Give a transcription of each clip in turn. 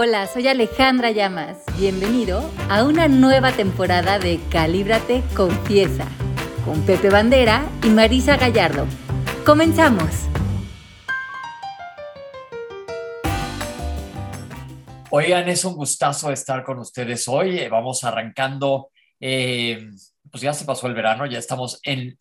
Hola, soy Alejandra Llamas. Bienvenido a una nueva temporada de Calíbrate Confiesa con Pepe Bandera y Marisa Gallardo. ¡Comenzamos! Oigan, es un gustazo estar con ustedes hoy. Vamos arrancando, eh, pues ya se pasó el verano, ya estamos en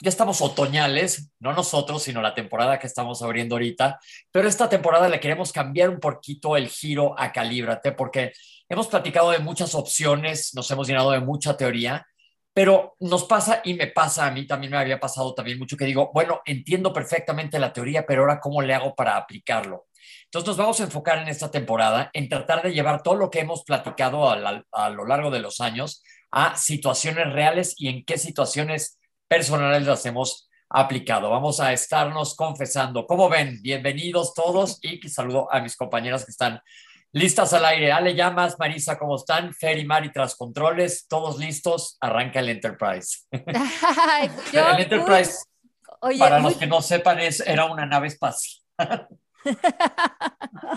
ya estamos otoñales, no nosotros, sino la temporada que estamos abriendo ahorita, pero esta temporada le queremos cambiar un poquito el giro a Calíbrate porque hemos platicado de muchas opciones, nos hemos llenado de mucha teoría, pero nos pasa y me pasa a mí, también me había pasado también mucho que digo, bueno, entiendo perfectamente la teoría, pero ahora cómo le hago para aplicarlo. Entonces nos vamos a enfocar en esta temporada en tratar de llevar todo lo que hemos platicado a, a lo largo de los años a situaciones reales y en qué situaciones personales las hemos aplicado. Vamos a estarnos confesando. ¿Cómo ven? Bienvenidos todos y saludo a mis compañeras que están listas al aire. Ale Llamas, Marisa, ¿cómo están? Fer y Mari tras controles, todos listos. Arranca el Enterprise. el Enterprise, para los que no sepan, es, era una nave espacial.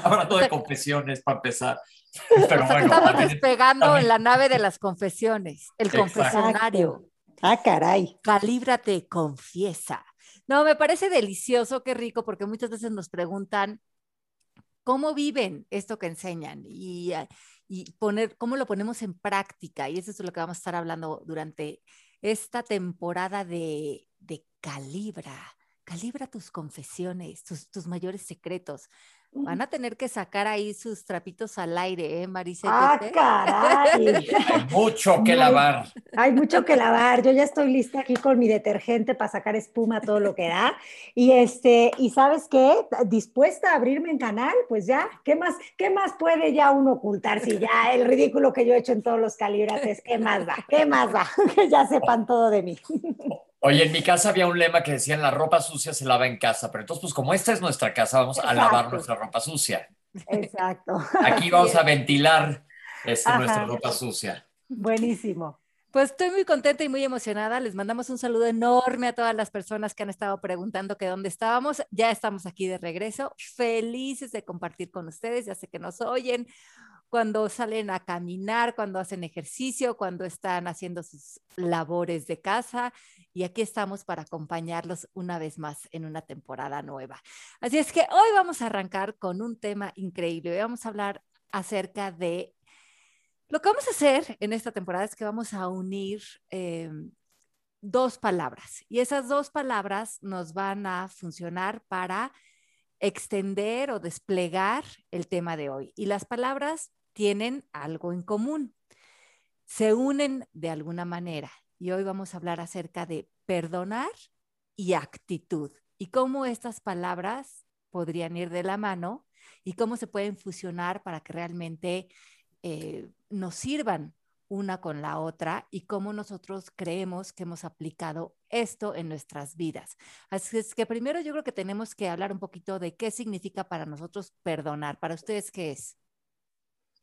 Hablando de confesiones para empezar. Pero bueno, en la nave de las confesiones, el confesionario. Ah, caray. Calíbrate, confiesa. No, me parece delicioso, qué rico, porque muchas veces nos preguntan cómo viven esto que enseñan y, y poner, cómo lo ponemos en práctica. Y eso es lo que vamos a estar hablando durante esta temporada de, de Calibra. Calibra tus confesiones, tus, tus mayores secretos. Van a tener que sacar ahí sus trapitos al aire, ¿eh, Marisa? ¡Ah, caray! Hay mucho que lavar. Hay mucho que lavar. Yo ya estoy lista aquí con mi detergente para sacar espuma, todo lo que da. Y, este, y ¿sabes qué? Dispuesta a abrirme en canal, pues ya, ¿qué más, qué más puede ya uno ocultar si ya el ridículo que yo he hecho en todos los calibrates, ¿qué más da? ¿Qué más da? Que ya sepan todo de mí. Oye, en mi casa había un lema que decía, la ropa sucia se lava en casa, pero entonces, pues como esta es nuestra casa, vamos a lavar nuestra ropa sucia. Exacto. Aquí vamos a ventilar este, nuestra ropa sucia. Buenísimo. Pues estoy muy contenta y muy emocionada. Les mandamos un saludo enorme a todas las personas que han estado preguntando que dónde estábamos. Ya estamos aquí de regreso, felices de compartir con ustedes. Ya sé que nos oyen cuando salen a caminar, cuando hacen ejercicio, cuando están haciendo sus labores de casa. Y aquí estamos para acompañarlos una vez más en una temporada nueva. Así es que hoy vamos a arrancar con un tema increíble. Hoy vamos a hablar acerca de... Lo que vamos a hacer en esta temporada es que vamos a unir em, dos palabras y esas dos palabras nos van a funcionar para extender o desplegar el tema de hoy. Y las palabras tienen algo en común, se unen de alguna manera. Y hoy vamos a hablar acerca de perdonar y actitud y cómo estas palabras podrían ir de la mano y cómo se pueden fusionar para que realmente eh, nos sirvan una con la otra y cómo nosotros creemos que hemos aplicado esto en nuestras vidas. Así es que primero yo creo que tenemos que hablar un poquito de qué significa para nosotros perdonar. Para ustedes, ¿qué es?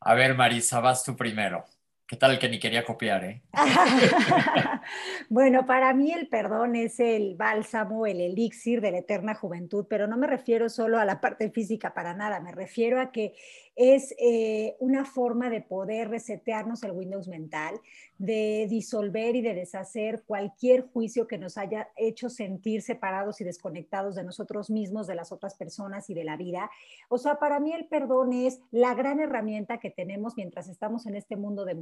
A ver, Marisa, vas tú primero. ¿Qué tal el que ni quería copiar, eh? bueno, para mí el perdón es el bálsamo, el elixir de la eterna juventud, pero no me refiero solo a la parte física para nada, me refiero a que es eh, una forma de poder resetearnos el Windows mental, de disolver y de deshacer cualquier juicio que nos haya hecho sentir separados y desconectados de nosotros mismos, de las otras personas y de la vida. O sea, para mí el perdón es la gran herramienta que tenemos mientras estamos en este mundo de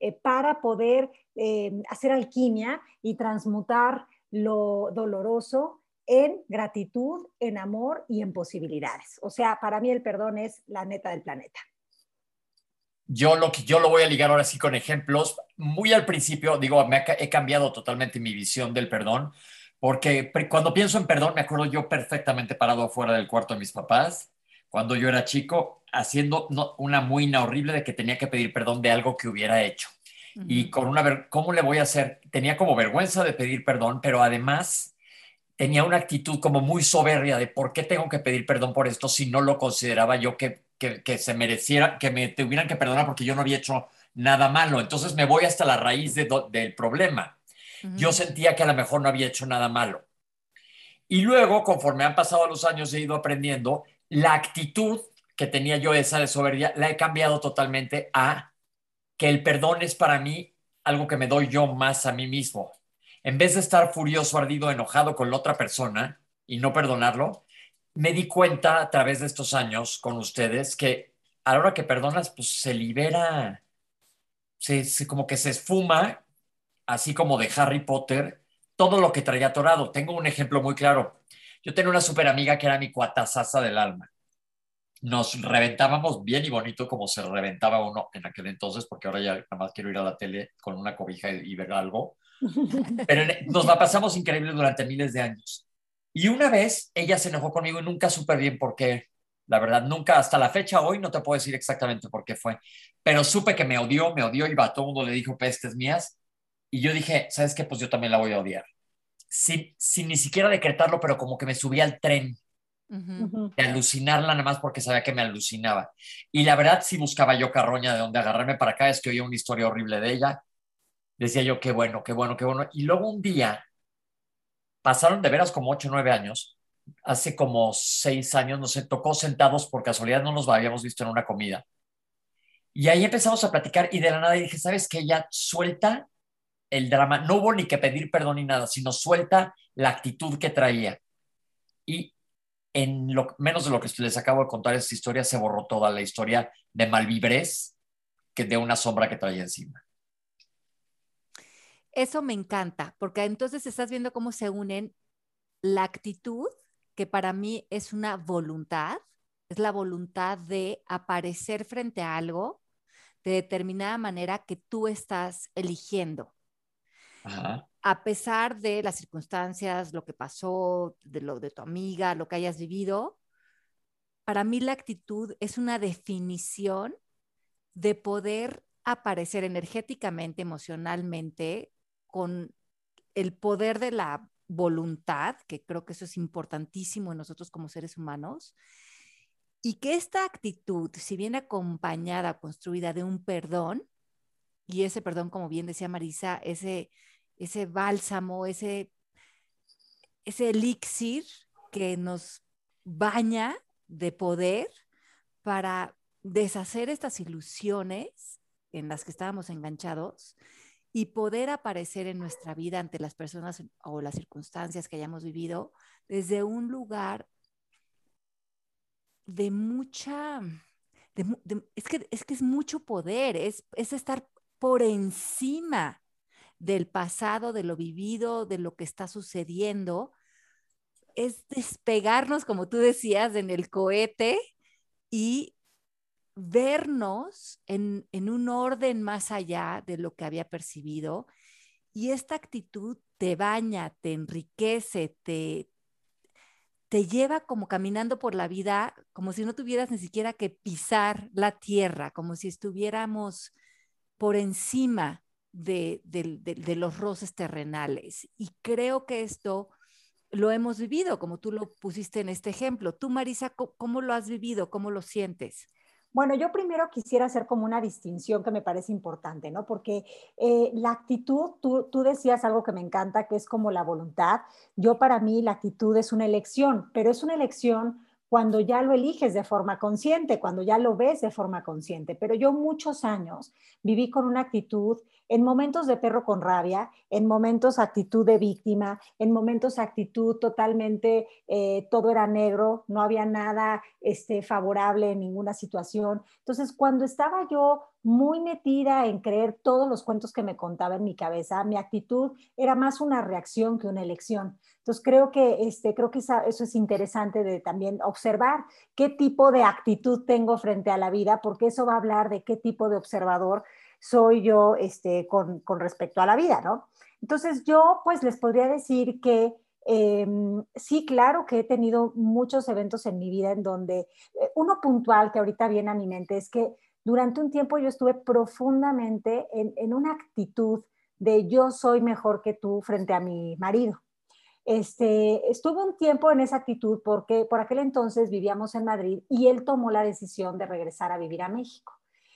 eh, para poder eh, hacer alquimia y transmutar lo doloroso en gratitud, en amor y en posibilidades. O sea, para mí el perdón es la neta del planeta. Yo lo, yo lo voy a ligar ahora sí con ejemplos. Muy al principio, digo, me he cambiado totalmente mi visión del perdón, porque cuando pienso en perdón, me acuerdo yo perfectamente parado afuera del cuarto de mis papás, cuando yo era chico, haciendo una muina horrible de que tenía que pedir perdón de algo que hubiera hecho. Y con una, ¿cómo le voy a hacer? Tenía como vergüenza de pedir perdón, pero además tenía una actitud como muy soberbia de por qué tengo que pedir perdón por esto si no lo consideraba yo que, que, se mereciera, que me tuvieran que perdonar porque yo no había hecho nada malo. Entonces me voy hasta la raíz del problema. Yo sentía que a lo mejor no había hecho nada malo. Y luego, conforme han pasado los años, he ido aprendiendo, la actitud que tenía yo esa de soberbia, la he cambiado totalmente a que el perdón es para mí algo que me doy yo más a mí mismo. En vez de estar furioso, ardido, enojado con la otra persona y no perdonarlo, me di cuenta a través de estos años con ustedes que a la hora que perdonas, pues se libera, se, como que se esfuma, así como de Harry Potter, todo lo que traía atorado. Tengo un ejemplo muy claro. Yo tenía una super amiga que era mi cuatazaza del alma. Nos reventábamos bien y bonito como se reventaba uno en aquel entonces, porque ahora ya nada más quiero ir a la tele con una cobija y, ver algo. Pero nos la pasamos increíble durante miles de años. Y una vez ella se enojó conmigo y nunca supe bien por qué. La verdad, nunca, hasta la fecha hoy, no te puedo decir exactamente por qué fue. Pero supe que me odió, me odió y va, todo el mundo le dijo pestes mías. Y yo dije, ¿sabes qué? Pues yo también la voy a odiar. Sin, sin ni siquiera decretarlo, pero como que me subí al tren de alucinarla nada más porque sabía que me alucinaba. Y la verdad, si buscaba yo carroña de donde agarrarme para acá, es que oía una historia horrible de ella. Decía yo, qué bueno, qué bueno, qué bueno. Y luego un día, pasaron de veras como ocho o nueve años, hace como seis años, nos tocó sentados por casualidad, no nos habíamos visto en una comida. Y ahí empezamos a platicar y de la nada dije, ¿sabes qué? Ya suelta el drama. No hubo ni que pedir perdón ni nada, sino suelta la actitud que traía. Y en lo, menos de lo que les acabo de contar esta historia, se borró toda la historia de malvibres que de una sombra que traía encima. Eso me encanta, porque entonces estás viendo cómo se unen la actitud, que para mí es una voluntad, es la voluntad de aparecer frente a algo de determinada manera que tú estás eligiendo. A pesar de las circunstancias, lo que pasó, de lo de tu amiga, lo que hayas vivido, para mí la actitud es una definición de poder aparecer energéticamente, emocionalmente, con el poder de la voluntad, que creo que eso es importantísimo en nosotros como seres humanos, y que esta actitud, si viene acompañada, construida de un perdón, y ese perdón, como bien decía Marisa, ese ese bálsamo, ese, ese elixir que nos baña de poder para deshacer estas ilusiones en las que estábamos enganchados y poder aparecer en nuestra vida ante las personas o las circunstancias que hayamos vivido desde un lugar de mucha, es, que, es que es mucho poder, es, es estar por encima del pasado, de lo vivido, de lo que está sucediendo, es despegarnos, como tú decías, en el cohete y vernos en, un orden más allá de lo que había percibido. Y esta actitud te baña, te enriquece, te, te lleva como caminando por la vida, como si no tuvieras ni siquiera que pisar la tierra, como si estuviéramos por encima de, los roces terrenales. Y creo que esto lo hemos vivido, como tú lo pusiste en este ejemplo. Tú, Marisa, ¿cómo, lo has vivido? ¿Cómo lo sientes? Bueno, yo primero quisiera hacer como una distinción que me parece importante, ¿no? Porque eh, la actitud, tú, tú, decías algo que me encanta, que es como la voluntad. Yo para mí la actitud es una elección, pero es una elección cuando ya lo eliges de forma consciente, cuando ya lo ves de forma consciente. Pero yo muchos años viví con una actitud en momentos de perro con rabia, en momentos actitud de víctima, en momentos actitud totalmente, eh, todo era negro, no había nada este, favorable en ninguna situación. Entonces, cuando estaba yo muy metida en creer todos los cuentos que me contaba en mi cabeza, mi actitud era más una reacción que una elección. Entonces, creo que, este, creo que eso es interesante de también observar qué tipo de actitud tengo frente a la vida, porque eso va a hablar de qué tipo de observador soy yo este, con, respecto a la vida, ¿no? Entonces yo pues les podría decir que em, sí, claro que he tenido muchos eventos en mi vida en donde eh, uno puntual que ahorita viene a mi mente es que durante un tiempo yo estuve profundamente en, una actitud de yo soy mejor que tú frente a mi marido. Este, estuve un tiempo en esa actitud porque por aquel entonces vivíamos en Madrid y él tomó la decisión de regresar a vivir a México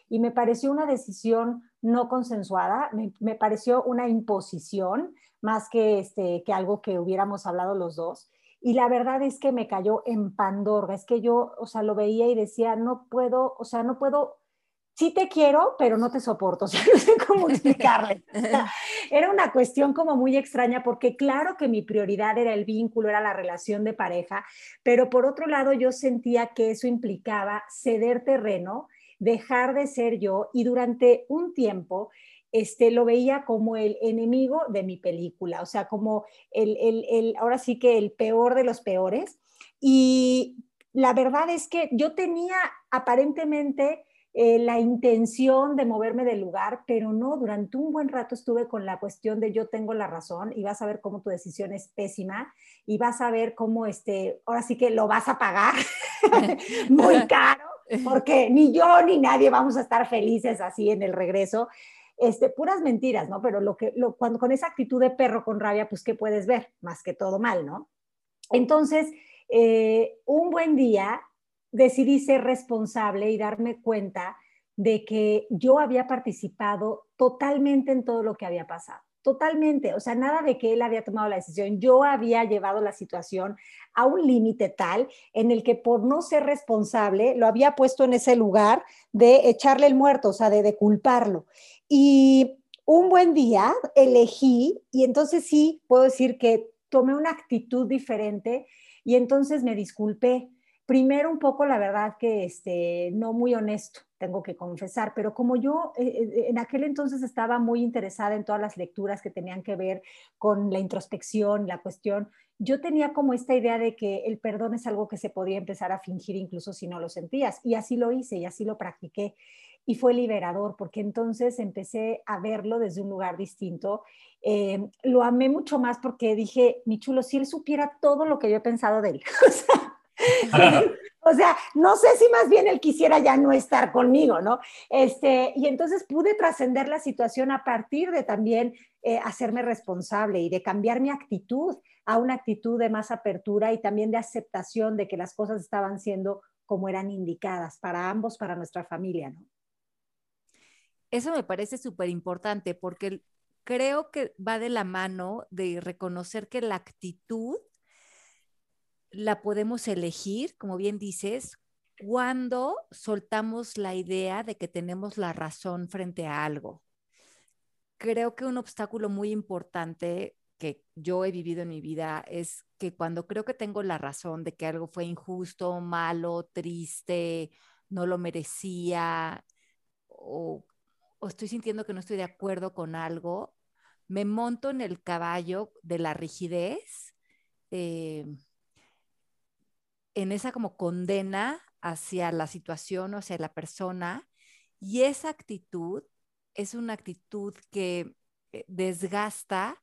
y me pareció una decisión no consensuada, me, pareció una imposición más que, este, que algo que hubiéramos hablado los dos. y la verdad es que me cayó en Pandorga, es que yo, o sea, lo veía y decía, no puedo, o sea, no puedo sí te quiero, pero no te soporto, o sea, no sé cómo explicarle. era una cuestión como muy extraña porque claro que mi prioridad era el vínculo, era la relación de pareja, pero por otro lado yo sentía que eso implicaba ceder terreno, dejar de ser yo y durante un tiempo este, lo veía como el enemigo de mi película, o sea, como el, el, el, ahora sí que el peor de los peores. Y la verdad es que yo tenía aparentemente eh, la intención de moverme del lugar, pero no, durante un buen rato estuve con la cuestión de yo tengo la razón y vas a ver cómo tu decisión es pésima y vas a ver cómo, este, ahora sí que lo vas a pagar muy caro, porque ni yo ni nadie vamos a estar felices así en el regreso. Este, puras mentiras, ¿no? Pero lo que, lo, cuando con esa actitud de perro con rabia, pues, ¿qué puedes ver? Más que todo mal, ¿no? Entonces, eh, un buen día decidí ser responsable y darme cuenta de que yo había participado totalmente en todo lo que había pasado. Totalmente, o sea, nada de que él había tomado la decisión. Yo había llevado la situación a un límite tal en el que por no ser responsable lo había puesto en ese lugar de echarle el muerto, o sea, de, de culparlo. Y un buen día elegí, y entonces sí puedo decir que tomé una actitud diferente y entonces me disculpé primero un poco, la verdad que este, no muy honesto, tengo que confesar, pero como yo eh, eh, en aquel entonces estaba muy interesada en todas las lecturas que tenían que ver con la introspección, la cuestión, yo tenía como esta idea de que el perdón es algo que se podía empezar a fingir incluso si no lo sentías, y así lo hice y así lo practiqué. Y fue liberador, porque entonces empecé a verlo desde un lugar distinto. Eh, lo amé mucho más porque dije, mi chulo, si él supiera todo lo que yo he pensado de él. o sea, no sé si más bien él quisiera ya no estar conmigo, ¿no? Este, y entonces pude trascender la situación a partir de también eh, hacerme responsable y de cambiar mi actitud a una actitud de más apertura y también de aceptación de que las cosas estaban siendo como eran indicadas para ambos, para nuestra familia, ¿no? Eso me parece súper importante porque creo que va de la mano de reconocer que la actitud la podemos elegir, como bien dices, cuando soltamos la idea de que tenemos la razón frente a algo. Creo que un obstáculo muy importante que yo he vivido en mi vida es que cuando creo que tengo la razón de que algo fue injusto, malo, triste, no lo merecía o, estoy sintiendo que no estoy de acuerdo con algo, me monto en el caballo de la rigidez. Eh, en esa como condena hacia la situación o hacia la persona y esa actitud es una actitud que eh, desgasta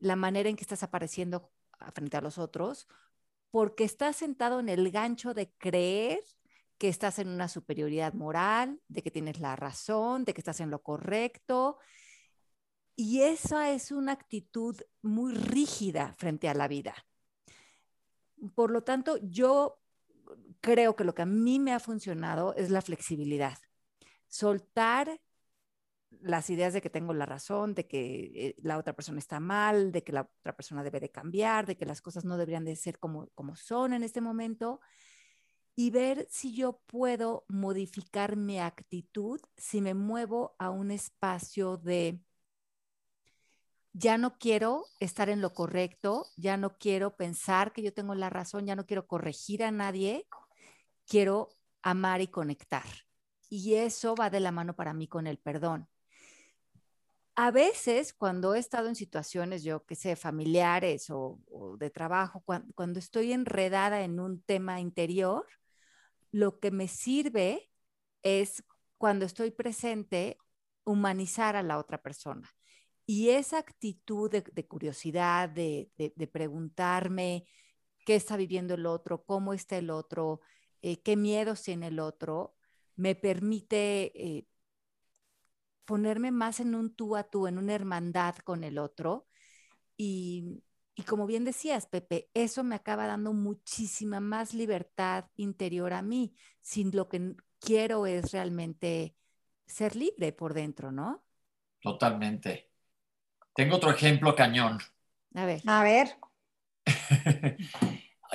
la manera en que estás apareciendo frente a los otros porque estás sentado en el gancho de creer que estás en una superioridad moral, de que tienes la razón, de que estás en lo correcto. Y esa es una actitud muy rígida frente a la vida. Por lo tanto, yo creo que lo que a mí me ha funcionado es la flexibilidad. Soltar las ideas de que tengo la razón, de que eh, la otra persona está mal, de que la otra persona debe de cambiar, de que las cosas no deberían de ser como, como son en este momento y ver si yo puedo modificar mi actitud si me muevo a un espacio de ya no quiero estar en lo correcto, ya no quiero pensar que yo tengo la razón, ya no quiero corregir a nadie, quiero amar y conectar. Y eso va de la mano para mí con el perdón. A veces, cuando he estado en situaciones, yo que sé, familiares o, de trabajo, cuando estoy enredada en un tema interior, lo que me sirve es cuando estoy presente, humanizar a la otra persona y esa actitud de, curiosidad, de, preguntarme qué está viviendo el otro, cómo está el otro, eh, qué miedos tiene el otro, me permite eh, ponerme más en un tú a tú, en una hermandad con el otro. Y, y como bien decías, Pepe, eso me acaba dando muchísima más libertad interior a mí, sin lo que quiero es realmente ser libre por dentro, ¿no? Totalmente. Tengo otro ejemplo cañón. A ver. A ver.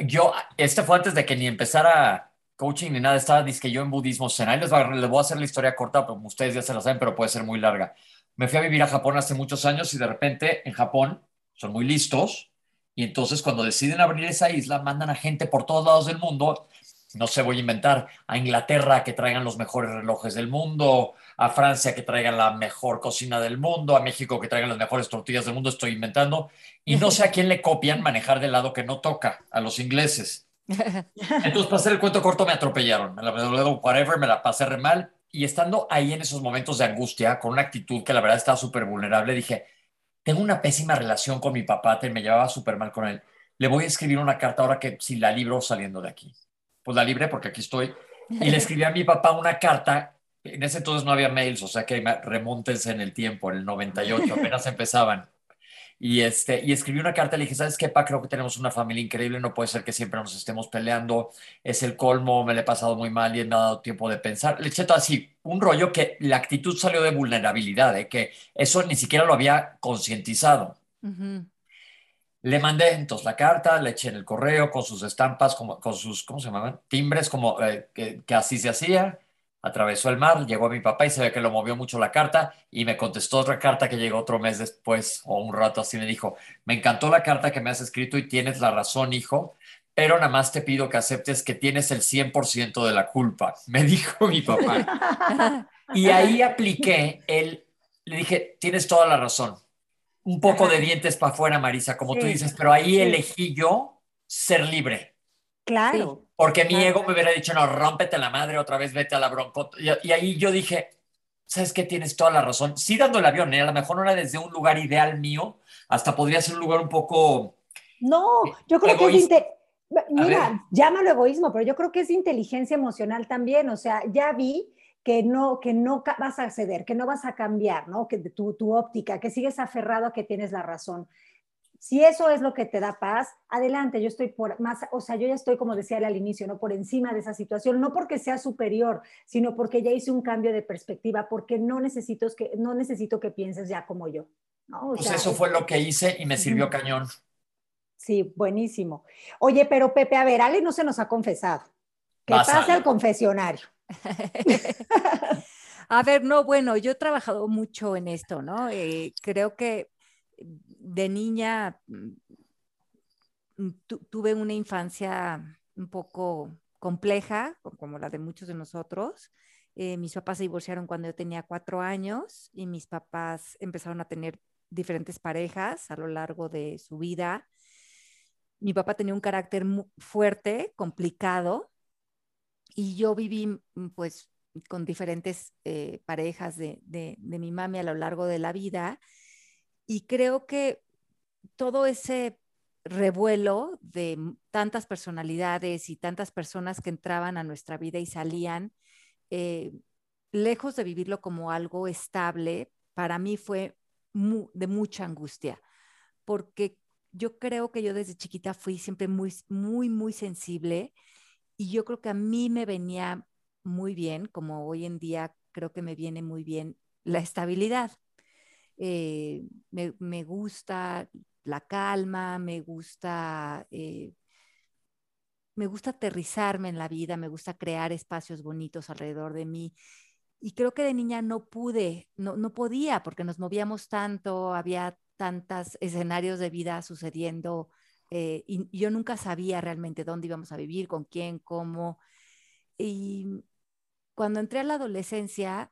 yo, este fue antes de que ni empezara coaching ni nada, estaba que yo en budismo zen. Ahí les, voy a hacer la historia corta, como ustedes ya se la saben, pero puede ser muy larga. Me fui a vivir a Japón hace muchos años y de repente en Japón son muy listos y entonces cuando deciden abrir esa isla mandan a gente por todos lados del mundo no sé, voy a inventar, a Inglaterra que traigan los mejores relojes del mundo, a Francia que traigan la mejor cocina del mundo, a México que traigan las mejores tortillas del mundo, estoy inventando, y no sé a quién le copian manejar del lado que no toca, a los ingleses. Entonces, para hacer el cuento corto, me atropellaron, me la whatever, me la pasé re mal, y estando ahí en esos momentos de angustia, con una actitud que la verdad estaba súper vulnerable, dije, tengo una pésima relación con mi papá, te me llevaba súper mal con él. Le voy a escribir una carta ahora que si la libro saliendo de aquí pues la libre porque aquí estoy. Y le escribí a mi papá una carta. En ese entonces no había mails, o sea que remóntense en el tiempo, en el 98, apenas empezaban. Y, este, y escribí una carta, le dije, ¿sabes qué, pa? Creo que tenemos una familia increíble, no puede ser que siempre nos estemos peleando, es el colmo, me le he pasado muy mal y me ha dado tiempo de pensar. Le eché todo así, un rollo que la actitud salió de vulnerabilidad, ¿eh? que eso ni siquiera lo había concientizado. Le mandé entonces la carta, le eché en el correo con sus estampas, como, con sus, ¿cómo se llamaban? Timbres, como eh, que, así se hacía. Atravesó el mar, llegó a mi papá y se ve que lo movió mucho la carta y me contestó otra carta que llegó otro mes después o un rato así me dijo, me encantó la carta que me has escrito y tienes la razón, hijo, pero nada más te pido que aceptes que tienes el 100% de la culpa, me dijo mi papá. y ahí apliqué el, le dije, tienes toda la razón, un poco de dientes para afuera, Marisa, como tú dices, pero ahí elegí yo ser libre. Claro. Porque mi ego me hubiera dicho, no, rómpete la madre, otra vez vete a la bronco. Y, ahí yo dije, ¿sabes qué? Tienes toda la razón. Sí dando el avión, ¿eh? a lo mejor no era desde un lugar ideal mío, hasta podría ser un lugar un poco... No, yo creo que es... Mira, llámalo egoísmo, pero yo creo que es inteligencia emocional también. O sea, ya vi que no, que no vas a ceder, que no vas a cambiar, ¿no? Que tu, tu óptica, que sigues aferrado a que tienes la razón. Si eso es lo que te da paz, adelante, yo estoy por más, o sea, yo ya estoy, como decía al inicio, ¿no? Por encima de esa situación, no porque sea superior, sino porque ya hice un cambio de perspectiva, porque no necesito que, no necesito que pienses ya como yo. ¿no? pues eso fue lo que hice y me sirvió cañón. Sí, buenísimo. Oye, pero Pepe, a ver, Ale no se nos ha confesado. Que pase al confesionario. A ver, no, bueno, yo he trabajado mucho en esto, ¿no? Eh, creo que de niña mm, tuve una infancia un poco compleja, como la de muchos de nosotros. Eh, mis papás se divorciaron cuando yo tenía cuatro años y mis papás empezaron a tener diferentes parejas a lo largo de su vida. Mi papá tenía un carácter fuerte, complicado, y yo viví mm, pues con diferentes eh, parejas de, de, mi mami a lo largo de la vida y creo que todo ese revuelo de tantas personalidades y tantas personas que entraban a nuestra vida y salían, eh, lejos de vivirlo como algo estable, para mí fue de mucha angustia, porque yo creo que yo desde chiquita fui siempre muy, muy, muy sensible y yo creo que a mí me venía muy bien, como hoy en día creo que me viene muy bien la estabilidad. Eh, me, gusta la calma, me gusta, eh, me gusta aterrizarme en la vida, me gusta crear espacios bonitos alrededor de mí. Y creo que de niña no pude, no, no podía, porque nos movíamos tanto, había tantos escenarios de vida sucediendo eh, y, yo nunca sabía realmente dónde íbamos a vivir, con quién, cómo. Y cuando entré a la adolescencia,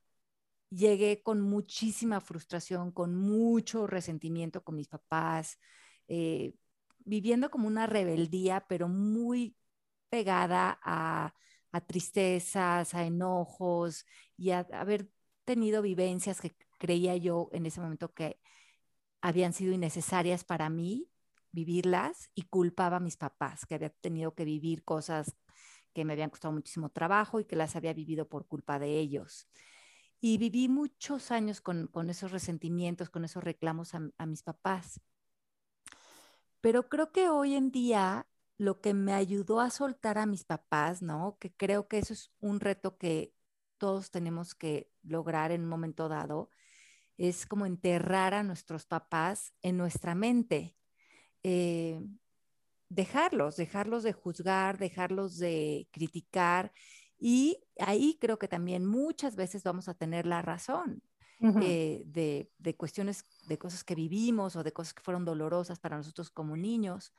llegué con muchísima frustración, con mucho resentimiento con mis papás, eh, viviendo como una rebeldía, pero muy pegada a, tristezas, a enojos y a, a haber tenido vivencias que creía yo en ese momento que habían sido innecesarias para mí vivirlas y culpaba a mis papás, que había tenido que vivir cosas que me habían costado muchísimo trabajo y que las había vivido por culpa de ellos. Y viví muchos años con, esos resentimientos, con esos reclamos a, mis papás. Pero creo que hoy en día lo que me ayudó a soltar a mis papás, ¿no? Que creo que eso es un reto que todos tenemos que lograr en un momento dado, es como enterrar a nuestros papás en nuestra mente. Eh, dejarlos, dejarlos de juzgar, dejarlos de criticar. Y ahí creo que también muchas veces vamos a tener la razón. Eh, de, de, cuestiones, de cosas que vivimos o de cosas que fueron dolorosas para nosotros como niños,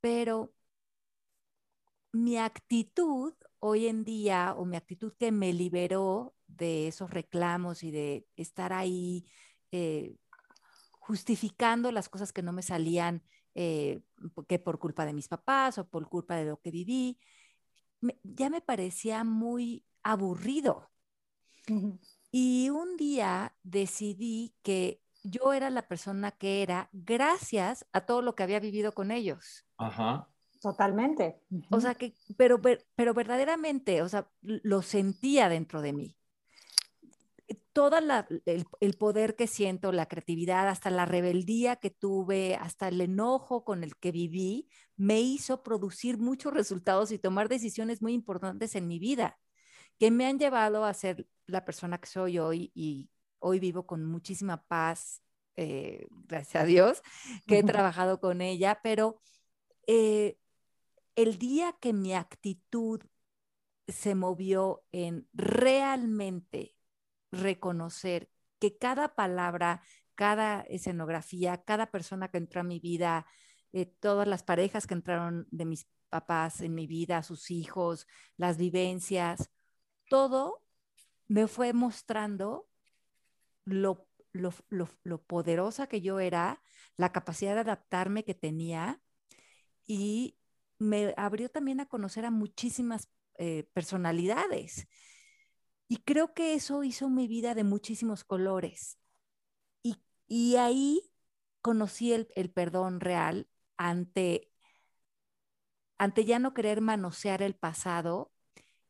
pero mi actitud hoy en día o mi actitud que me liberó de esos reclamos y de estar ahí eh, justificando las cosas que no me salían, eh, que por culpa de mis papás o por culpa de lo que viví, ya me parecía muy aburrido. Y un día decidí que yo era la persona que era gracias a todo lo que había vivido con ellos. Ajá. Totalmente. O sea que, pero, pero verdaderamente, o sea, lo sentía dentro de mí. Todo el, el, poder que siento, la creatividad, hasta la rebeldía que tuve, hasta el enojo con el que viví, me hizo producir muchos resultados y tomar decisiones muy importantes en mi vida, que me han llevado a ser la persona que soy hoy y hoy vivo con muchísima paz, eh, gracias a Dios, que he trabajado con ella, pero eh, el día que mi actitud se movió en realmente reconocer que cada palabra, cada escenografía, cada persona que entró a mi vida, eh, todas las parejas que entraron de mis papás en mi vida, sus hijos, las vivencias, todo me fue mostrando lo, poderosa que yo era, la capacidad de adaptarme que tenía y me abrió también a conocer a muchísimas eh, personalidades. Y creo que eso hizo mi vida de muchísimos colores. Y, ahí conocí el, perdón real ante, ante ya no querer manosear el pasado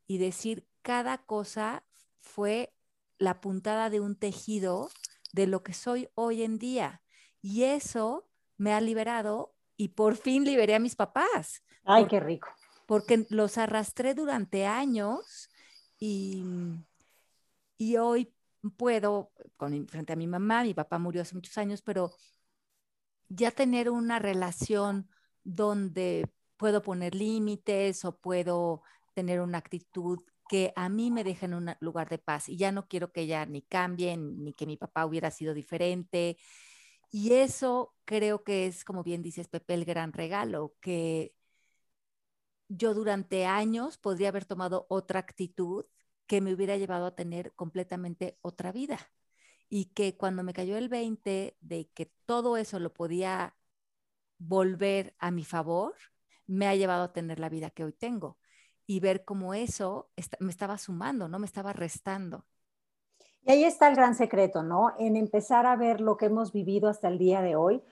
y decir cada cosa fue la puntada de un tejido de lo que soy hoy en día. Y eso me ha liberado y por fin liberé a mis papás. Ay, qué rico. Porque los arrastré durante años y, y hoy puedo, con, frente a mi mamá, mi papá murió hace muchos años, pero ya tener una relación donde puedo poner límites o puedo tener una actitud que a mí me deje en un lugar de paz y ya no quiero que ella ni cambie, ni que mi papá hubiera sido diferente. Y eso creo que es, como bien dices, Pepe, el gran regalo, que yo durante años podría haber tomado otra actitud que me hubiera llevado a tener completamente otra vida. Y que cuando me cayó el 20 de que todo eso lo podía volver a mi favor, me ha llevado a tener la vida que hoy tengo. Y ver cómo eso me estaba sumando, no me estaba restando. Y ahí está el gran secreto, ¿no? En empezar a ver lo que hemos vivido hasta el día de hoy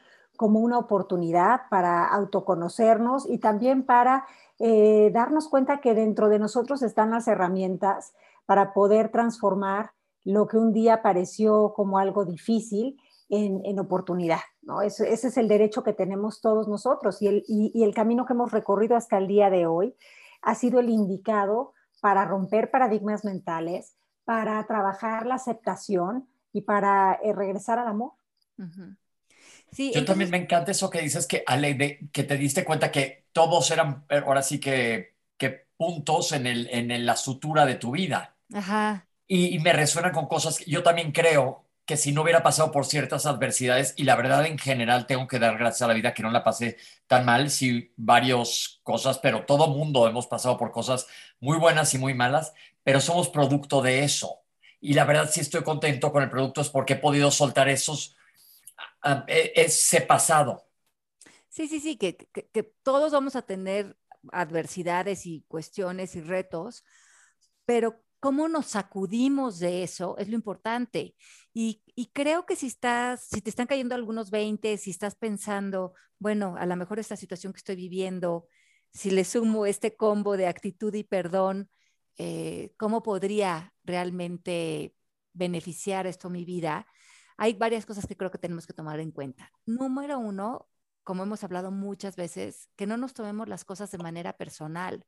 como una oportunidad para autoconocernos y también para eh, darnos cuenta que dentro de nosotros están las herramientas para poder transformar lo que un día pareció como algo difícil en, oportunidad. ¿no? Ese, es el derecho que tenemos todos nosotros y el, y el camino que hemos recorrido hasta el día de hoy ha sido el indicado para romper paradigmas mentales, para trabajar la aceptación y para eh, regresar al amor. Sí, Yo también me encanta eso que dices que, Ale, de, que te diste cuenta que todos eran, eh, ahora sí que, que puntos en, el, en la sutura de tu vida. Ajá. Y, y, me resuenan con cosas que yo también creo que si no hubiera pasado por ciertas adversidades, y la verdad en general tengo que dar gracias a la vida que no la pasé tan mal, sí varias cosas, pero todo mundo hemos pasado por cosas muy buenas y muy malas, pero somos producto de eso. Y la verdad sí estoy contento con el producto, es porque he podido soltar esos, e, ese pasado. Sí, sí, sí, que, que todos vamos a tener adversidades y cuestiones y retos, pero cómo nos sacudimos de eso es lo importante. Y, creo que si estás, si te están cayendo algunos 20, si estás pensando, bueno, a lo mejor esta situación que estoy viviendo, si le sumo este combo de actitud y perdón, eh, ¿cómo podría realmente beneficiar esto mi vida? Hay varias cosas que creo que tenemos que tomar en cuenta. Número uno, como hemos hablado muchas veces, que no nos tomemos las cosas de manera personal.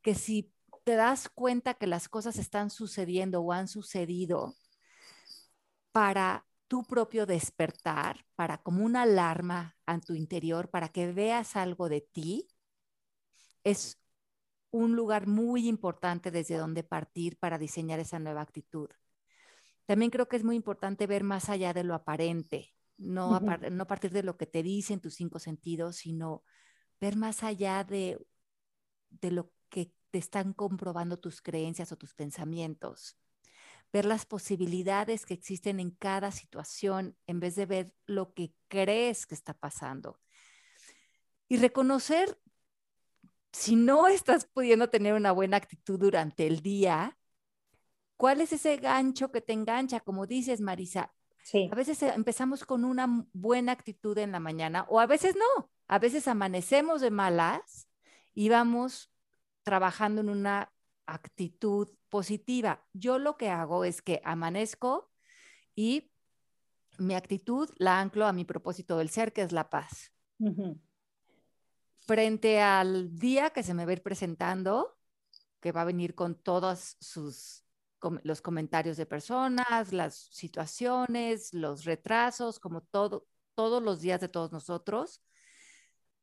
Que si te das cuenta que las cosas están sucediendo o han sucedido para tu propio despertar, para como una alarma a tu interior, para que veas algo de ti, es un lugar muy importante desde donde partir para diseñar esa nueva actitud. También creo que es muy importante ver más allá de lo aparente, no, a, no partir de lo que te dicen tus cinco sentidos, sino ver más allá de, de lo que te están comprobando tus creencias o tus pensamientos. Ver las posibilidades que existen en cada situación en vez de ver lo que crees que está pasando. Y reconocer si no estás pudiendo tener una buena actitud durante el día, ¿cuál es ese gancho que te engancha? Como dices, Marisa, sí. a veces empezamos con una buena actitud en la mañana o a veces no, a veces amanecemos de malas y vamos trabajando en una actitud positiva. Yo lo que hago es que amanezco y mi actitud la anclo a mi propósito del ser, que es la paz frente al día que se me va a ir presentando, que va a venir con todos sus los comentarios de personas, las situaciones, los retrasos, como todo, todos los días de todos nosotros.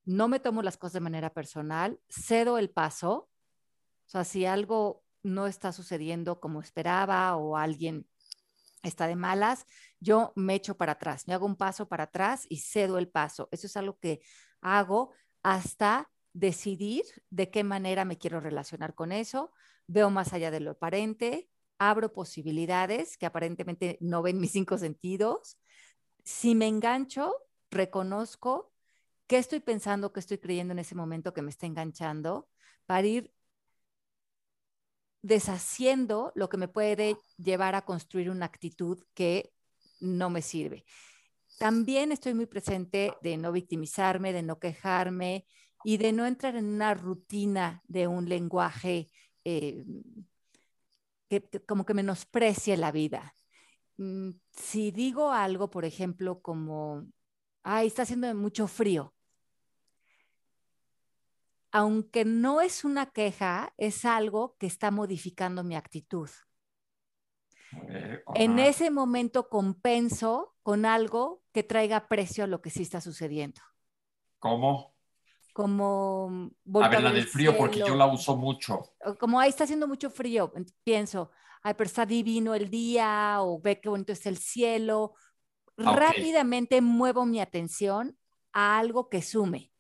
No me tomo las cosas de manera personal, cedo el paso. O sea, si algo no está sucediendo como esperaba o alguien está de malas, yo me echo para atrás, me hago un paso para atrás y cedo el paso. Eso es algo que hago hasta decidir de qué manera me quiero relacionar con eso, veo más allá de lo aparente, abro posibilidades que aparentemente no ven mis cinco sentidos. Si me engancho, reconozco qué estoy pensando, qué estoy creyendo en ese momento que me está enganchando, para ir deshaciendo lo que me puede llevar a construir una actitud que no me sirve. También estoy muy presente de no victimizarme, de no quejarme y de no entrar en una rutina de un lenguaje eh, que, como que menosprecie la vida. Mm, si digo algo, por ejemplo, como, ay, está haciendo mucho frío, aunque no es una queja, es algo que está modificando mi actitud. en ese momento compenso con algo que traiga precio a lo que sí está sucediendo. ¿Cómo? Como... A ver, la del frío, porque yo la uso mucho. Como ahí está haciendo mucho frío, pienso, ay, pero está divino el día, o ve qué bonito está el cielo. Ah, Rápidamente muevo mi atención a algo que sume.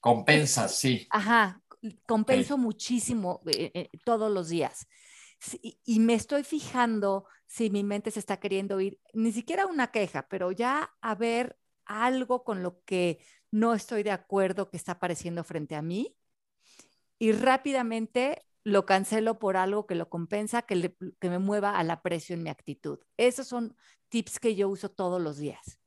Compensa, sí. Ajá, compenso muchísimo eh, eh, todos los días. y me estoy fijando si mi mente se está queriendo ir, ni siquiera una queja, pero ya a ver algo con lo que no estoy de acuerdo que está apareciendo frente a mí y rápidamente lo cancelo por algo que lo compensa, que, que me mueva al aprecio en mi actitud. Esos son tips que yo uso todos los días.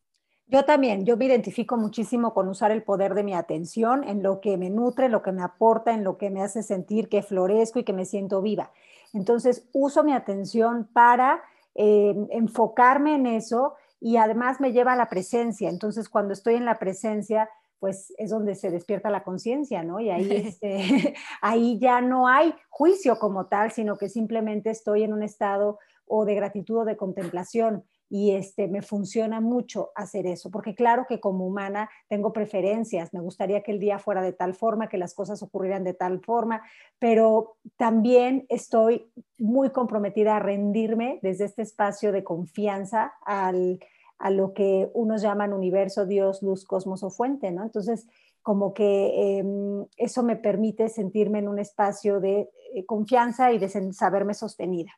Yo también, yo me identifico muchísimo con usar el poder de mi atención en lo que me nutre, en lo que me aporta, en lo que me hace sentir que florezco y que me siento viva. Entonces, uso mi atención para eh, enfocarme en eso y además me lleva a la presencia. Entonces, cuando estoy en la presencia, pues es donde se despierta la conciencia, ¿no? Y ahí, este, ahí ya no hay juicio como tal, sino que simplemente estoy en un estado o de gratitud o de contemplación y este, me funciona mucho hacer eso, porque claro que como humana tengo preferencias, me gustaría que el día fuera de tal forma, que las cosas ocurrieran de tal forma, pero también estoy muy comprometida a rendirme desde este espacio de confianza al, a lo que unos llaman universo, Dios, luz, cosmos o fuente, ¿no? Entonces, como que em, eso me permite sentirme en un espacio de eh, confianza y de saberme sostenida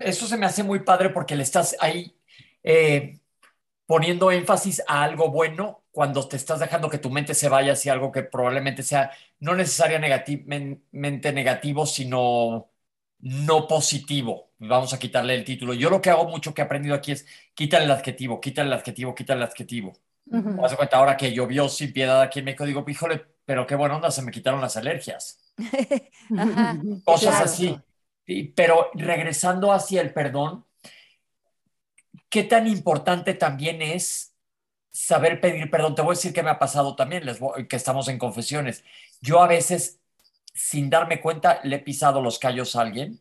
eso se me hace muy padre porque le estás ahí eh, poniendo énfasis a algo bueno cuando te estás dejando que tu mente se vaya hacia algo que probablemente sea no necesariamente negativo, sino no positivo. Vamos a quitarle el título. Yo lo que hago mucho que he aprendido aquí es quítale el adjetivo, quítale el adjetivo, quítale el adjetivo. Uh cuenta ahora que llovió sin piedad aquí en México, digo, híjole, pero qué buena onda, se me quitaron las alergias. Cosas así pero regresando hacia el perdón, ¿qué tan importante también es saber pedir perdón? Te voy a decir que me ha pasado también, les que estamos en confesiones. Yo a veces, sin darme cuenta, le he pisado los callos a alguien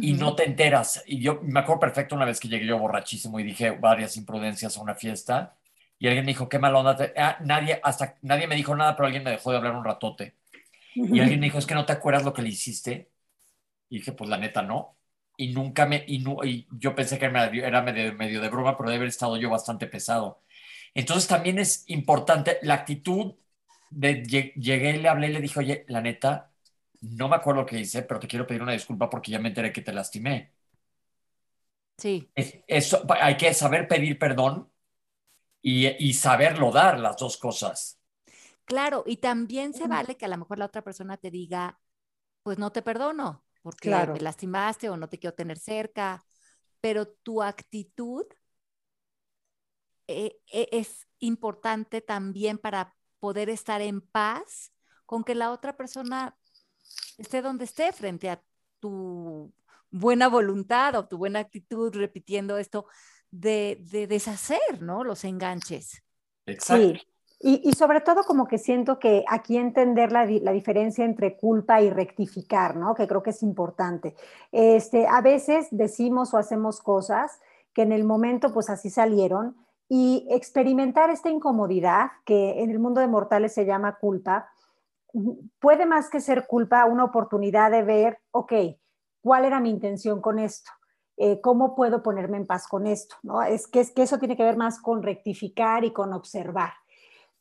y no te enteras. Y yo me acuerdo perfecto una vez que llegué yo borrachísimo y dije varias imprudencias a una fiesta y alguien me dijo, qué mala onda. Ah, nadie, hasta, nadie me dijo nada, pero alguien me dejó de hablar un ratote. Y alguien me dijo, es que no te acuerdas lo que le hiciste. Y dije, pues la neta no. Y nunca me, y, y yo pensé que era medio, medio de broma, pero debe haber estado yo bastante pesado. Entonces también es importante la actitud de llegué, le hablé, le dije, oye, la neta, no me acuerdo lo que hice, pero te quiero pedir una disculpa porque ya me enteré que te lastimé. Sí. eso, hay que saber pedir perdón y, y, saberlo dar, las dos cosas. Claro, y también se vale que a lo mejor la otra persona te diga, pues no te perdono, porque me lastimaste o no te quiero tener cerca, pero tu actitud eh, eh, es importante también para poder estar en paz con que la otra persona esté donde esté frente a tu buena voluntad o tu buena actitud repitiendo esto de, deshacer, ¿no? Los enganches. Exacto. Sí. Y, sobre todo como que siento que aquí entender la, la, diferencia entre culpa y rectificar, ¿no? Que creo que es importante. Este, a veces decimos o hacemos cosas que en el momento pues así salieron y experimentar esta incomodidad que en el mundo de mortales se llama culpa, puede más que ser culpa una oportunidad de ver, ok, ¿cuál era mi intención con esto? Eh, ¿Cómo puedo ponerme en paz con esto? ¿no? Es, que, es que eso tiene que ver más con rectificar y con observar.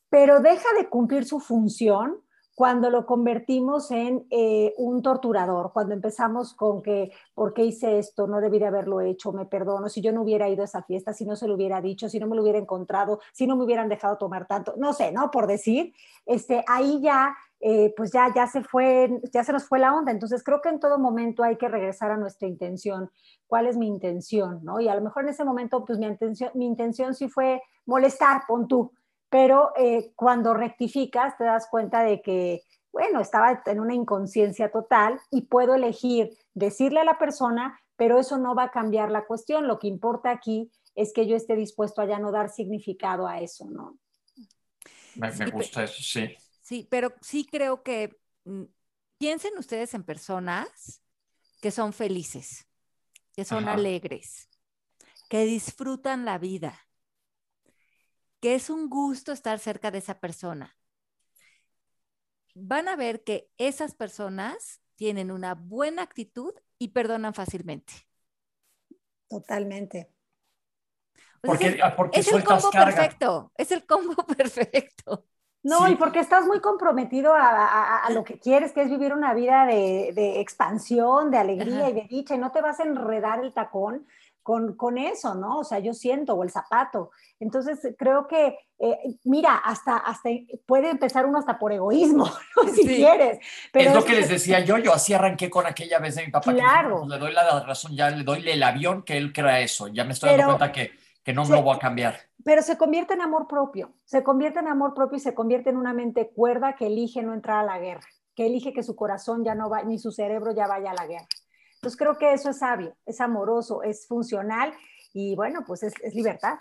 Pero deja de cumplir su función cuando lo convertimos en eh, un torturador, cuando empezamos con que, ¿por qué hice esto? No debí de haberlo hecho, me perdono, si yo no hubiera ido a esa fiesta, si no se lo hubiera dicho, si no me lo hubiera encontrado, si no me hubieran dejado tomar tanto, no sé, ¿no? Por decir, este, ahí ya eh, pues ya, ya se fue, ya se nos fue la onda. Entonces creo que en todo momento hay que regresar a nuestra intención. ¿Cuál es mi intención? ¿no? Y a lo mejor en ese momento, pues mi intención, mi intención sí fue molestar, pon tú. Pero eh, cuando rectificas, te das cuenta de que, bueno, estaba en una inconsciencia total y puedo elegir decirle a la persona, pero eso no va a cambiar la cuestión. Lo que importa aquí es que yo esté dispuesto a ya no dar significado a eso, ¿no? Me, me gusta eso, sí. Sí, pero sí creo que mm, piensen ustedes en personas que son felices, que son alegres, que disfrutan la vida, que es un gusto estar cerca de esa persona. Van a ver que esas personas tienen una buena actitud y perdonan fácilmente. Totalmente. Porque, porque es el combo perfecto, es el combo perfecto. No, y porque estás muy comprometido a, lo que quieres, que es vivir una vida de, expansión, de alegría y de dicha, y no te vas a enredar el tacón con, eso, ¿no? O sea, yo siento, o el zapato. Entonces, creo que, eh, mira, hasta, hasta puede empezar uno hasta por egoísmo, si quieres. Pero es lo que les decía yo, yo así arranqué con aquella vez de mi papá. Claro. Pues, le doy la razón, ya le doy el avión que él crea eso, ya me estoy dando cuenta que, que no me lo voy a cambiar pero se convierte en amor propio, se convierte en amor propio y se convierte en una mente cuerda que elige no entrar a la guerra, que elige que su corazón ya no va, ni su cerebro ya vaya a la guerra. Entonces creo que eso es sabio, es amoroso, es funcional y bueno, pues es, libertad.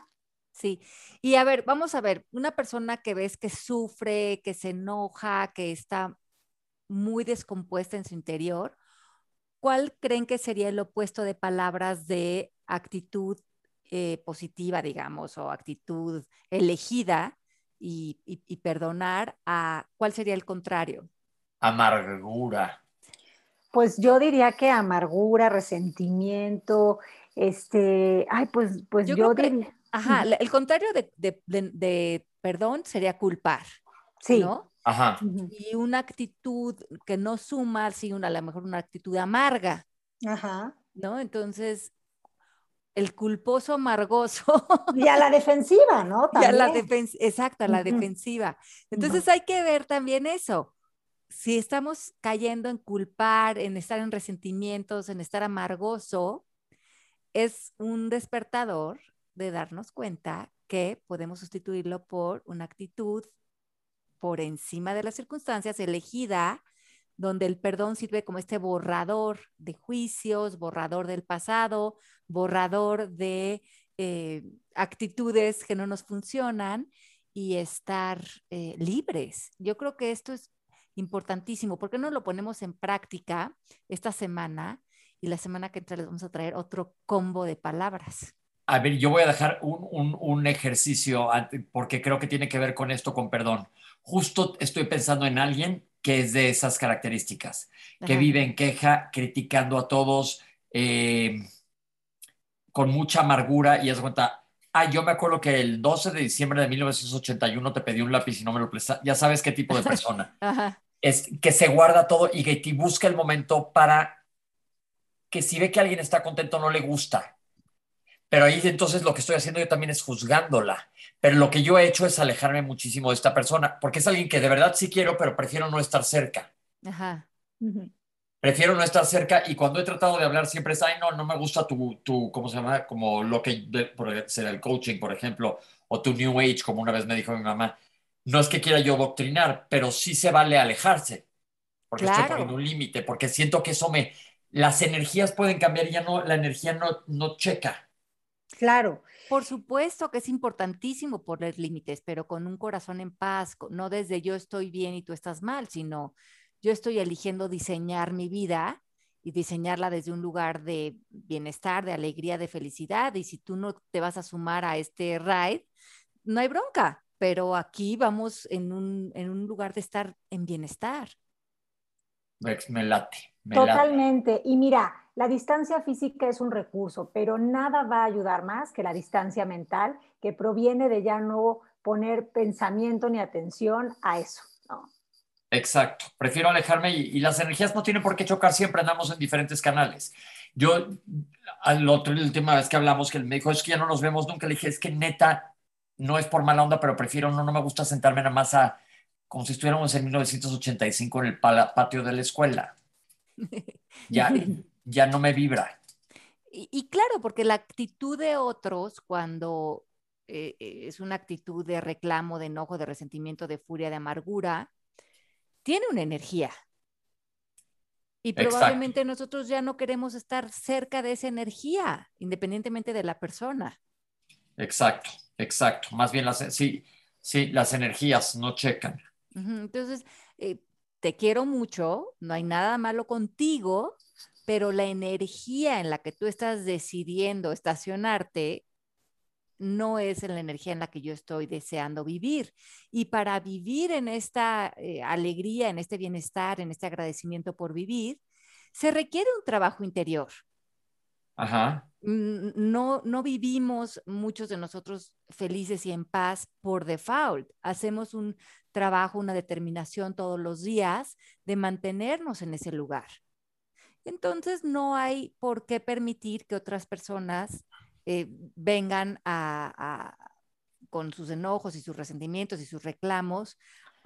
Sí, y a ver, vamos a ver, una persona que ves que sufre, que se enoja, que está muy descompuesta en su interior, ¿cuál creen que sería el opuesto de palabras de actitud eh, positiva, digamos, o actitud elegida y, perdonar, a cuál sería el contrario? Amargura. Pues yo diría que amargura, resentimiento, este, ay, pues, pues yo, diría. ajá, el contrario de, perdón sería culpar. Sí. ¿no? Ajá. Y una actitud que no suma, sino a lo mejor una actitud amarga. Ajá. ¿No? Entonces, el culposo amargoso. Y a la defensiva, ¿no? Y a la defensiva, exacto, a la defensiva. Entonces hay que ver también eso. Si estamos cayendo en culpar, en estar en resentimientos, en estar amargoso, es un despertador de darnos cuenta que podemos sustituirlo por una actitud por encima de las circunstancias elegida donde el perdón sirve como este borrador de juicios, borrador del pasado, borrador de eh, actitudes que no nos funcionan y estar eh, libres. Yo creo que esto es importantísimo. ¿Por qué no lo ponemos en práctica esta semana y la semana que entra les vamos a traer otro combo de palabras. A ver, yo voy a dejar un, un, un ejercicio porque creo que tiene que ver con esto, con perdón. Justo estoy pensando en alguien que es de esas características, que vive en queja, criticando a todos, eh, con mucha amargura y es cuenta, ah, yo me acuerdo que el 12 de diciembre de 1981 te pedí un lápiz y no me lo prestaste. Ya sabes qué tipo de persona. Es que se guarda todo y que busca el momento para que si ve que alguien está contento no le gusta. Pero ahí entonces lo que estoy haciendo yo también es juzgándola. Pero lo que yo he hecho es alejarme muchísimo de esta persona, porque es alguien que de verdad sí quiero, pero prefiero no estar cerca. Ajá prefiero no estar cerca y cuando he tratado de hablar siempre es, ay, no, no me gusta tu, tu ¿cómo se llama? Como lo que será el coaching, por ejemplo, o tu New Age, como una vez me dijo mi mamá. No es que quiera yo doctrinar, pero sí se vale alejarse, porque estoy poniendo un límite, porque siento que eso me, las energías pueden cambiar y ya no, la energía no, no checa. Claro. Por supuesto que es importantísimo poner límites, pero con un corazón en paz, no desde yo estoy bien y tú estás mal, sino yo estoy eligiendo diseñar mi vida y diseñarla desde un lugar de bienestar, de alegría, de felicidad. Y si tú no te vas a sumar a este ride, no hay bronca, pero aquí vamos en un, en un lugar de estar en bienestar. Me late. Totalmente. Y mira, la distancia física es un recurso, pero nada va a ayudar más que la distancia mental que proviene de ya no poner pensamiento ni atención a eso. ¿no? Exacto, prefiero alejarme y, las energías no tienen por qué chocar, siempre andamos en diferentes canales. Yo, al otro, la última vez que hablamos, que él me dijo, es que ya no nos vemos nunca, le dije, es que neta, no es por mala onda, pero prefiero, no, no me gusta sentarme nada más a, como si estuviéramos en 1985 en el patio de la escuela. Ya, ya no me vibra. Y, claro, porque la actitud de otros cuando eh, eh, es una actitud de reclamo, de enojo, de resentimiento, de furia, de amargura, tiene una energía. Y probablemente nosotros ya no queremos estar cerca de esa energía, independientemente de la persona. Exacto, exacto. Más bien las, sí, sí, las energías no checan. Entonces, eh, te quiero mucho, no hay nada malo contigo, pero la energía en la que tú estás decidiendo estacionarte no es la energía en la que yo estoy deseando vivir. Y para vivir en esta eh, alegría, en este bienestar, en este agradecimiento por vivir, se requiere un trabajo interior. No, no vivimos muchos de nosotros felices y en paz por default. Hacemos un trabajo, una determinación todos los días de mantenernos en ese lugar. Entonces no hay por qué permitir que otras personas eh, vengan con sus enojos y sus resentimientos y sus reclamos.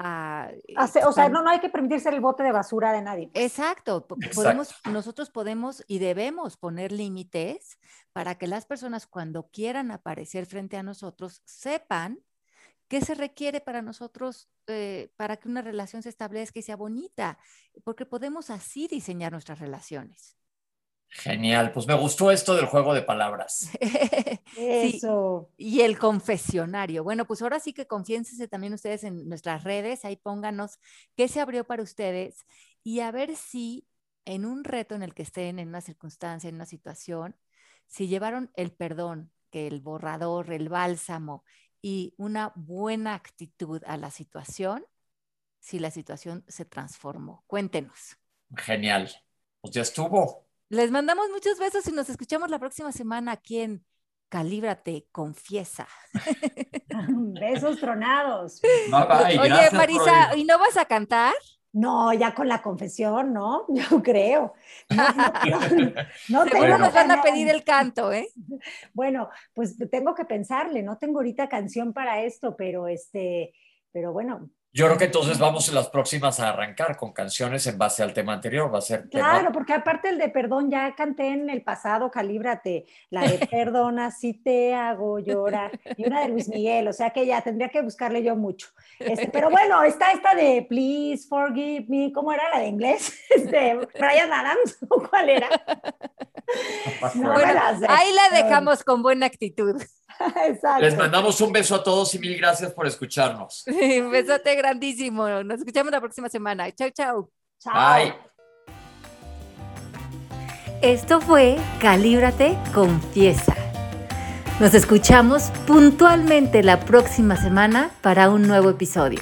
A, eh, o sea, no, no hay que permitirse el bote de basura de nadie. Exacto. Podemos, nosotros podemos y debemos poner límites para que las personas cuando quieran aparecer frente a nosotros sepan qué se requiere para nosotros eh, para que una relación se establezca y sea bonita, porque podemos así diseñar nuestras relaciones. Genial, pues me gustó esto del juego de palabras. Eso. y el confesionario. Bueno, pues ahora sí que confiénsense también ustedes en nuestras redes, ahí pónganos qué se abrió para ustedes y a ver si en un reto en el que estén, en una circunstancia, en una situación, si llevaron el perdón, que el borrador, el bálsamo y una buena actitud a la situación, si la situación se transformó. Cuéntenos. Genial. Pues ya estuvo. Les mandamos muchos besos y nos escuchamos la próxima semana aquí en Calíbrate, confiesa. Besos tronados. Oye, Marisa, ¿y no vas a cantar? No, ya con la confesión, ¿no? Yo creo. No, no, Seguro nos van a pedir el canto, ¿eh? Bueno, pues tengo que pensarle, no tengo ahorita canción para esto, pero este, pero bueno, yo creo que entonces vamos en las próximas a arrancar con canciones en base al tema anterior. Va a ser. Claro, porque aparte el de perdón ya canté en el pasado, calíbrate. La de perdona si te hago llorar. Y una de Luis Miguel, o sea que ya tendría que buscarle yo mucho. Este, pero bueno, está esta de Please Forgive Me. ¿Cómo era la de inglés? Este, Brian Adams, ¿cuál era? ahí la dejamos con buena actitud. Les mandamos un beso a todos y mil gracias por escucharnos. un besote grandísimo. Nos escuchamos la próxima semana. Chao, chao. Chao. Bye. Esto fue Calíbrate, confiesa. Nos escuchamos puntualmente la próxima semana para un nuevo episodio.